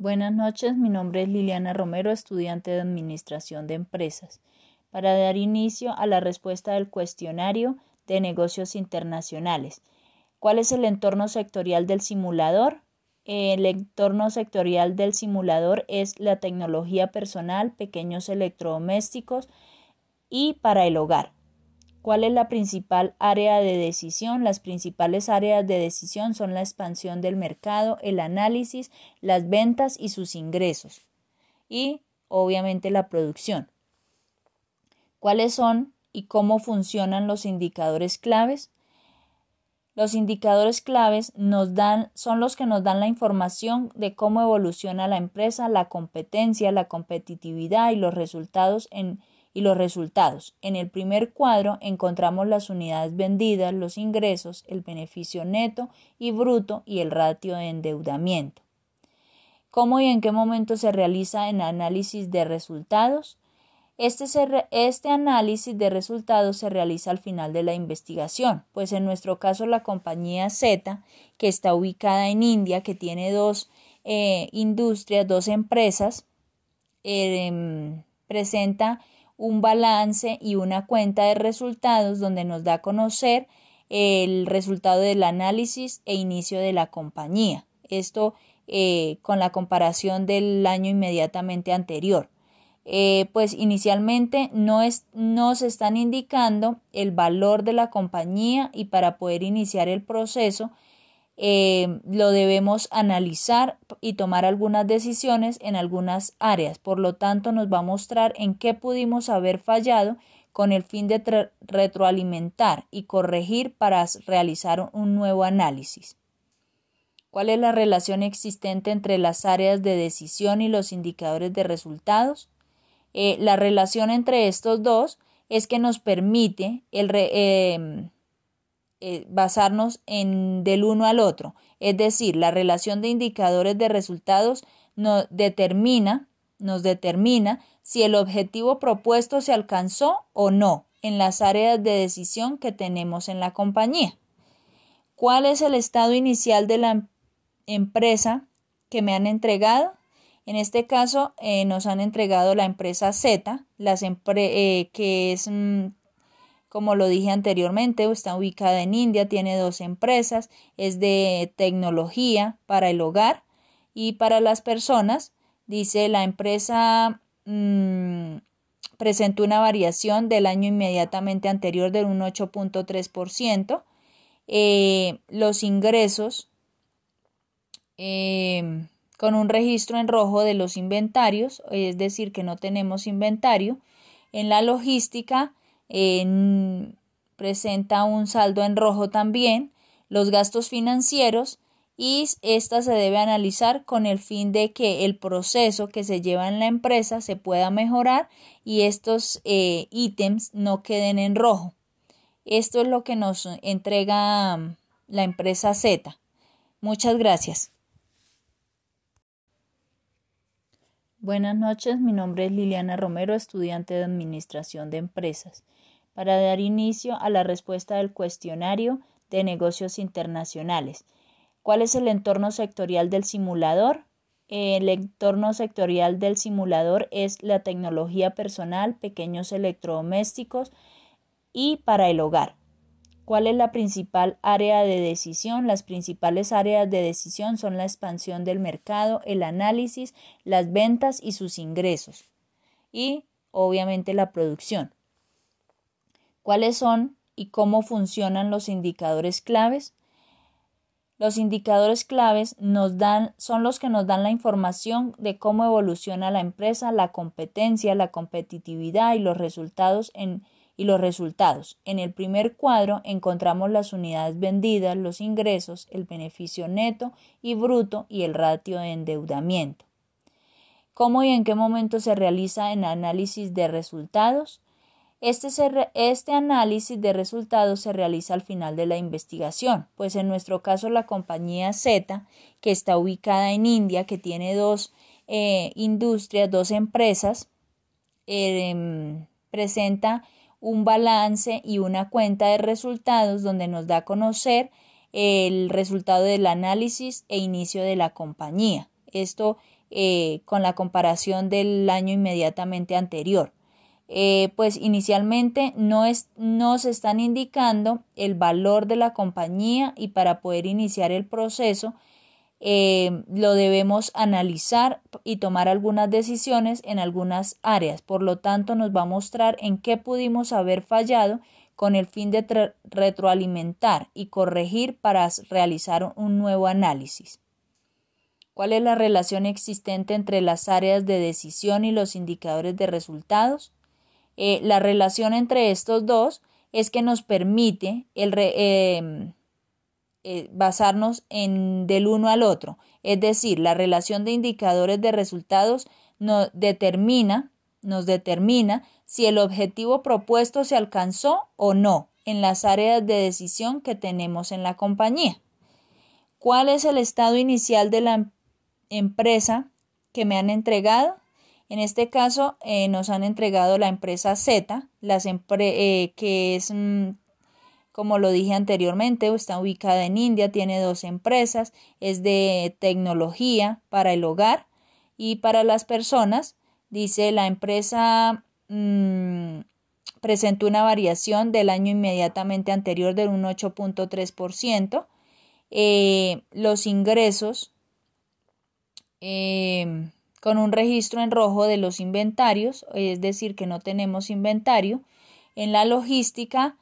Buenas noches, mi nombre es Liliana Romero, estudiante de Administración de Empresas. Para dar inicio a la respuesta del cuestionario de negocios internacionales. ¿Cuál es el entorno sectorial del simulador? El entorno sectorial del simulador es la tecnología personal, pequeños electrodomésticos y para el hogar. ¿Cuál es la principal área de decisión? Las principales áreas de decisión son la expansión del mercado, el análisis, las ventas y sus ingresos. Y obviamente la producción. ¿Cuáles son y cómo funcionan los indicadores claves? Los indicadores claves nos dan, son los que nos dan la información de cómo evoluciona la empresa, la competencia, la competitividad y los resultados en y los resultados. En el primer cuadro encontramos las unidades vendidas, los ingresos, el beneficio neto y bruto y el ratio de endeudamiento. ¿Cómo y en qué momento se realiza el análisis de resultados? Este, este, análisis de resultados se realiza al final de la investigación, pues en nuestro caso la compañía Z, que está ubicada en India, que tiene dos eh, industrias, dos empresas, eh, presenta un balance y una cuenta de resultados donde nos da a conocer el resultado del análisis e inicio de la compañía. Esto eh, con la comparación del año inmediatamente anterior. Eh, pues inicialmente no, es, no se están indicando el valor de la compañía y para poder iniciar el proceso eh, lo debemos analizar y tomar algunas decisiones en algunas áreas. Por lo tanto, nos va a mostrar en qué pudimos haber fallado con el fin de retroalimentar y corregir para realizar un nuevo análisis. ¿Cuál es la relación existente entre las áreas de decisión y los indicadores de resultados? Eh, la relación entre estos dos es que nos permite el, em, eh, basarnos en del uno al otro. Es decir, la relación de indicadores de resultados nos determina, nos determina si el objetivo propuesto se alcanzó o no en las áreas de decisión que tenemos en la compañía. ¿Cuál es el estado inicial de la em-, empresa que me han entregado? En este caso eh, nos han entregado la empresa Z, eh, que es mm, como lo dije anteriormente, está ubicada en India, tiene dos empresas, es de tecnología para el hogar y para las personas. Dice la empresa mm, presentó una variación del año inmediatamente anterior de un 8.3%. Eh, los ingresos eh, con un registro en rojo de los inventarios, es decir, que no tenemos inventario. En la logística, presenta un saldo en rojo también, los gastos financieros y esta se debe analizar con el fin de que el proceso que se lleva en la empresa se pueda mejorar y estos eh, ítems no queden en rojo. Esto es lo que nos entrega mm, la empresa Z. Muchas gracias. Buenas noches, mi nombre es Liliana Romero, estudiante de Administración de Empresas para dar inicio a la respuesta del cuestionario de negocios internacionales. ¿Cuál es el entorno sectorial del simulador? El entorno sectorial del simulador es la tecnología personal, pequeños electrodomésticos y para el hogar. ¿Cuál es la principal área de decisión? Las principales áreas de decisión son la expansión del mercado, el análisis, las ventas y sus ingresos y obviamente la producción. ¿Cuáles son y cómo funcionan los indicadores claves? Los indicadores claves nos dan, son los que nos dan la información de cómo evoluciona la empresa, la competencia, la competitividad y los resultados en, y los resultados. En el primer cuadro encontramos las unidades vendidas, los ingresos, el beneficio neto y bruto y el ratio de endeudamiento. ¿Cómo y en qué momento se realiza el análisis de resultados? Este, este, análisis de resultados se realiza al final de la investigación, pues en nuestro caso la compañía Z, que está ubicada en India, que tiene dos eh, industrias, dos empresas, em, presenta un balance y una cuenta de resultados donde nos da a conocer el resultado del análisis e inicio de la compañía. Esto eh, con la comparación del año inmediatamente anterior. Eh, pues inicialmente no nos están indicando el valor de la compañía y para poder iniciar el proceso eh, lo debemos analizar y tomar algunas decisiones en algunas áreas. Por lo tanto, nos va a mostrar en qué pudimos haber fallado con el fin de retroalimentar y corregir para realizar un nuevo análisis. ¿Cuál es la relación existente entre las áreas de decisión y los indicadores de resultados? Eh, la relación entre estos dos es que nos permite el em, eh, basarnos en del uno al otro. Es decir, la relación de indicadores de resultados nos determina, nos determina si el objetivo propuesto se alcanzó o no en las áreas de decisión que tenemos en la compañía. ¿Cuál es el estado inicial de la empresa que me han entregado? En este caso eh, nos han entregado la empresa Z, las eh, que es mm, como lo dije anteriormente, está ubicada en India, tiene dos empresas, es de tecnología para el hogar y para las personas. Dice la empresa mm, presentó una variación del año inmediatamente anterior del un 8.3%. Eh, los ingresos eh, con un registro en rojo de los inventarios, es decir, que no tenemos inventario. En la logística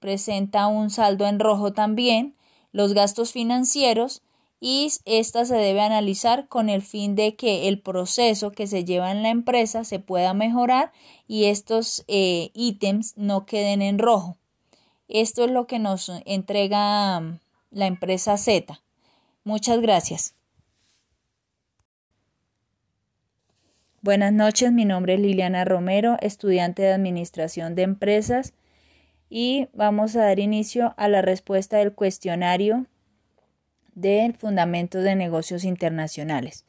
presenta un saldo en rojo también, los gastos financieros y esta se debe analizar con el fin de que el proceso que se lleva en la empresa se pueda mejorar y estos eh, ítems no queden en rojo. Esto es lo que nos entrega la empresa Z. Muchas gracias. Buenas noches, mi nombre es Liliana Romero, estudiante de Administración de Empresas y vamos a dar inicio a la respuesta del cuestionario del Fundamento de Negocios Internacionales.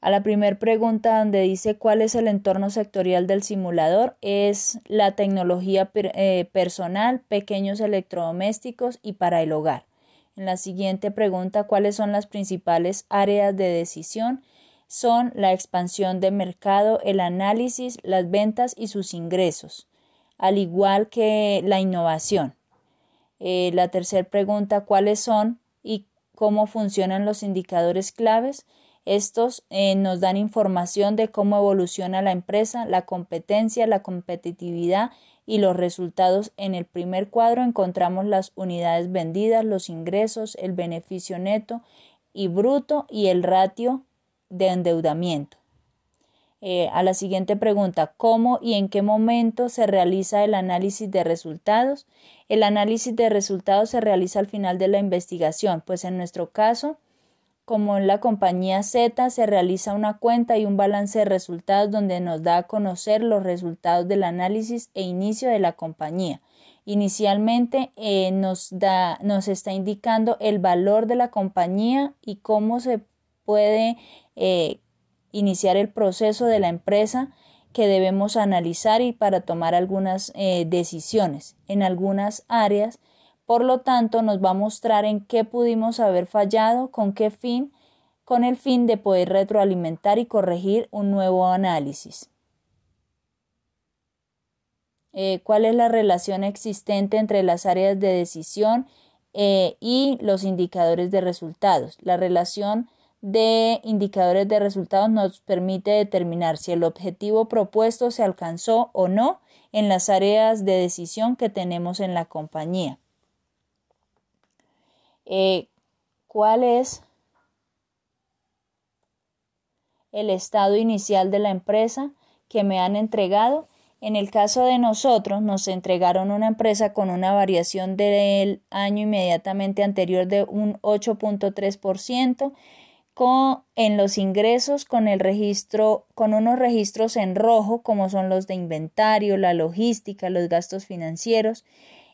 A la primera pregunta donde dice cuál es el entorno sectorial del simulador es la tecnología eh, personal, pequeños electrodomésticos y para el hogar. En la siguiente pregunta cuáles son las principales áreas de decisión son la expansión de mercado, el análisis, las ventas y sus ingresos, al igual que la innovación. Eh, la tercera pregunta, ¿cuáles son y cómo funcionan los indicadores claves? Estos eh, nos dan información de cómo evoluciona la empresa, la competencia, la competitividad y los resultados. En el primer cuadro encontramos las unidades vendidas, los ingresos, el beneficio neto y bruto y el ratio de endeudamiento. Eh, a la siguiente pregunta, ¿cómo y en qué momento se realiza el análisis de resultados? El análisis de resultados se realiza al final de la investigación, pues en nuestro caso, como en la compañía Z, se realiza una cuenta y un balance de resultados donde nos da a conocer los resultados del análisis e inicio de la compañía. Inicialmente eh, nos, da, nos está indicando el valor de la compañía y cómo se puede eh, iniciar el proceso de la empresa que debemos analizar y para tomar algunas eh, decisiones en algunas áreas. Por lo tanto, nos va a mostrar en qué pudimos haber fallado, con qué fin, con el fin de poder retroalimentar y corregir un nuevo análisis. Eh, ¿Cuál es la relación existente entre las áreas de decisión y los indicadores de resultados? La relación de indicadores de resultados nos permite determinar si el objetivo propuesto se alcanzó o no en las áreas de decisión que tenemos en la compañía. Eh, ¿Cuál es el estado inicial de la empresa que me han entregado? En el caso de nosotros, nos entregaron una empresa con una variación del año inmediatamente anterior de un 8.3%, en los ingresos con el registro, con unos registros en rojo, como son los de inventario, la logística, los gastos financieros.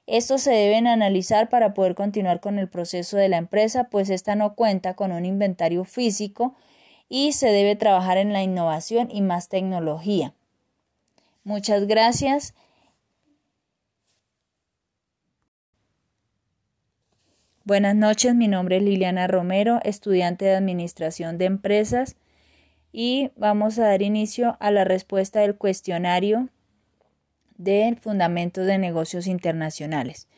Estos se deben analizar para poder continuar con el proceso de la empresa, pues esta no cuenta con un inventario físico y se debe trabajar en la innovación y más tecnología. Muchas gracias. Buenas noches, mi nombre es Liliana Romero, estudiante de Administración de Empresas y vamos a dar inicio a la respuesta del cuestionario del Fundamento de Negocios Internacionales.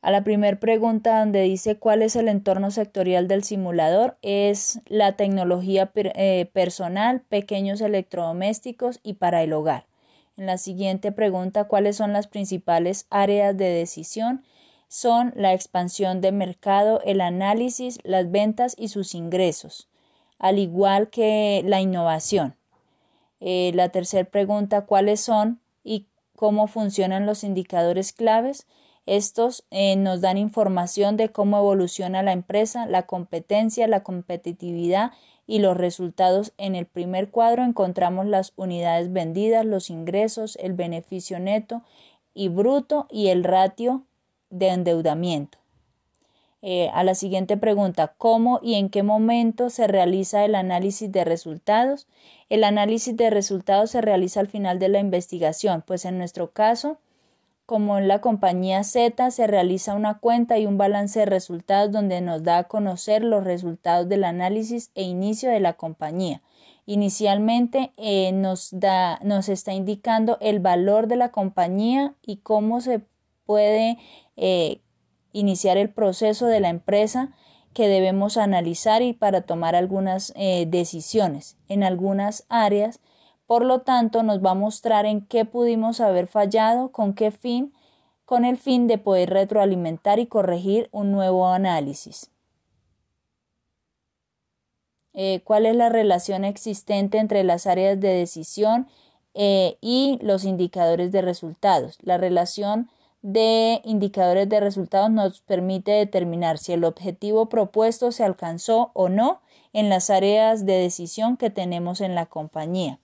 A la primera pregunta donde dice cuál es el entorno sectorial del simulador, es la tecnología eh, personal, pequeños electrodomésticos y para el hogar. En la siguiente pregunta, ¿cuáles son las principales áreas de decisión? Son la expansión de mercado, el análisis, las ventas y sus ingresos, al igual que la innovación. Eh, la tercera pregunta, ¿cuáles son y cómo funcionan los indicadores claves? Estos eh, nos dan información de cómo evoluciona la empresa, la competencia, la competitividad y los resultados. En el primer cuadro encontramos las unidades vendidas, los ingresos, el beneficio neto y bruto y el ratio de endeudamiento. Eh, a la siguiente pregunta, ¿cómo y en qué momento se realiza el análisis de resultados? El análisis de resultados se realiza al final de la investigación, pues en nuestro caso, como en la compañía Z, se realiza una cuenta y un balance de resultados donde nos da a conocer los resultados del análisis e inicio de la compañía. Inicialmente eh, nos, da, nos está indicando el valor de la compañía y cómo se puede eh, iniciar el proceso de la empresa que debemos analizar y para tomar algunas eh, decisiones en algunas áreas. Por lo tanto, nos va a mostrar en qué pudimos haber fallado, con qué fin, con el fin de poder retroalimentar y corregir un nuevo análisis. Eh, ¿Cuál es la relación existente entre las áreas de decisión y los indicadores de resultados? La relación de indicadores de resultados nos permite determinar si el objetivo propuesto se alcanzó o no en las áreas de decisión que tenemos en la compañía.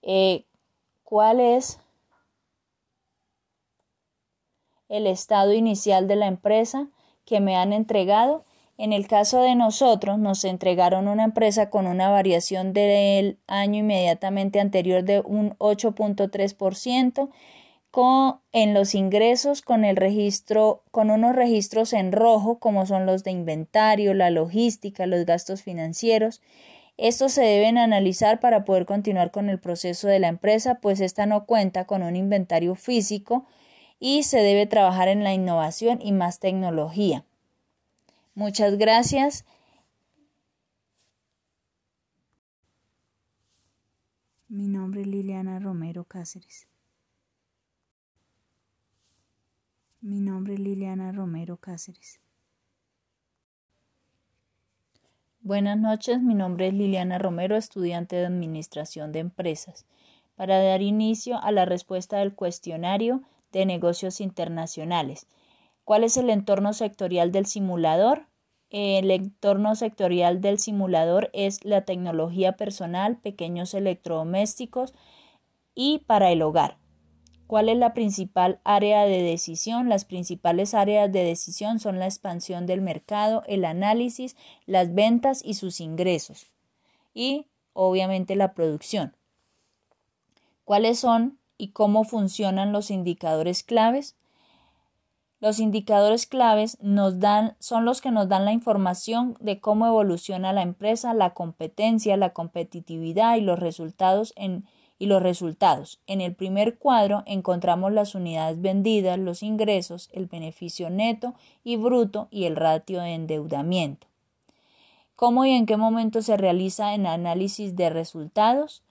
Eh, ¿Cuál es el estado inicial de la empresa que me han entregado? En el caso de nosotros, nos entregaron una empresa con una variación del año inmediatamente anterior de un 8.3%, con, en los ingresos con el registro, con unos registros en rojo, como son los de inventario, la logística, los gastos financieros. Estos se deben analizar para poder continuar con el proceso de la empresa, pues esta no cuenta con un inventario físico y se debe trabajar en la innovación y más tecnología. Muchas gracias. Mi nombre es Liliana Romero Cáceres. Mi nombre Liliana Romero Cáceres. Buenas noches, mi nombre es Liliana Romero, estudiante de Administración de Empresas. Para dar inicio a la respuesta del cuestionario de negocios internacionales. ¿Cuál es el entorno sectorial del simulador? El entorno sectorial del simulador es la tecnología personal, pequeños electrodomésticos y para el hogar. ¿Cuál es la principal área de decisión? Las principales áreas de decisión son la expansión del mercado, el análisis, las ventas y sus ingresos. Y obviamente la producción. ¿Cuáles son y cómo funcionan los indicadores claves? Los indicadores claves nos dan, son los que nos dan la información de cómo evoluciona la empresa, la competencia, la competitividad y los resultados en y los resultados. En el primer cuadro encontramos las unidades vendidas, los ingresos, el beneficio neto y bruto y el ratio de endeudamiento. ¿Cómo y en qué momento se realiza el análisis de resultados?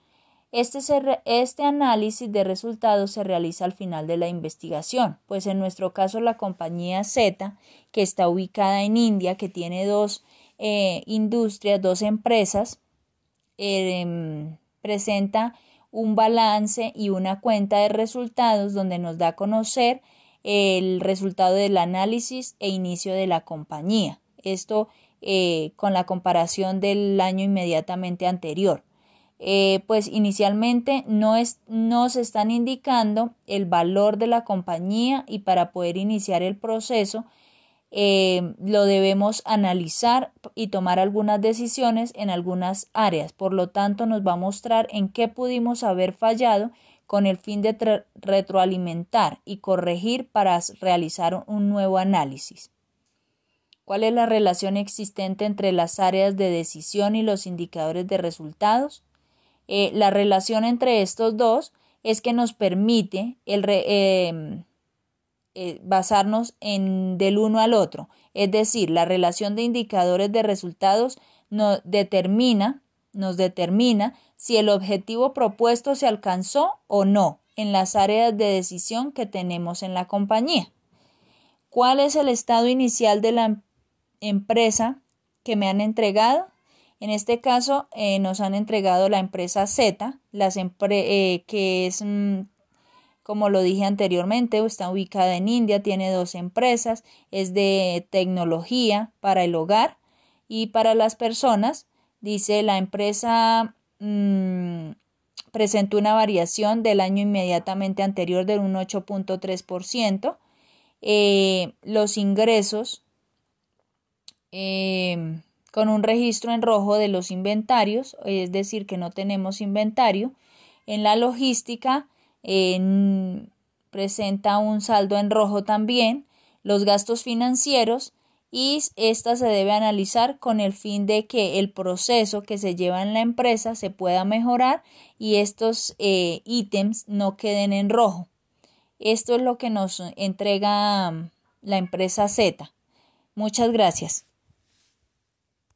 Este, este, análisis de resultados se realiza al final de la investigación, pues en nuestro caso la compañía Z, que está ubicada en India, que tiene dos eh, industrias, dos empresas, eh, presenta un balance y una cuenta de resultados donde nos da a conocer el resultado del análisis e inicio de la compañía. Esto eh, con la comparación del año inmediatamente anterior. Eh, pues inicialmente no, es, no se están indicando el valor de la compañía y para poder iniciar el proceso eh, lo debemos analizar y tomar algunas decisiones en algunas áreas. Por lo tanto, nos va a mostrar en qué pudimos haber fallado con el fin de retroalimentar y corregir para realizar un nuevo análisis. ¿Cuál es la relación existente entre las áreas de decisión y los indicadores de resultados? Eh, la relación entre estos dos es que nos permite el em, eh, basarnos en del uno al otro. Es decir, la relación de indicadores de resultados nos determina, nos determina si el objetivo propuesto se alcanzó o no en las áreas de decisión que tenemos en la compañía. ¿Cuál es el estado inicial de la empresa que me han entregado. En este caso eh, nos han entregado la empresa Z, las eh, que es, mm, como lo dije anteriormente, está ubicada en India, tiene dos empresas, es de tecnología para el hogar y para las personas. Dice la empresa mm, presentó una variación del año inmediatamente anterior del un 8.3%. Eh, los ingresos Em, con un registro en rojo de los inventarios, es decir, que no tenemos inventario. En la logística presenta un saldo en rojo también, los gastos financieros y esta se debe analizar con el fin de que el proceso que se lleva en la empresa se pueda mejorar y estos eh, ítems no queden en rojo. Esto es lo que nos entrega la empresa Z. Muchas gracias.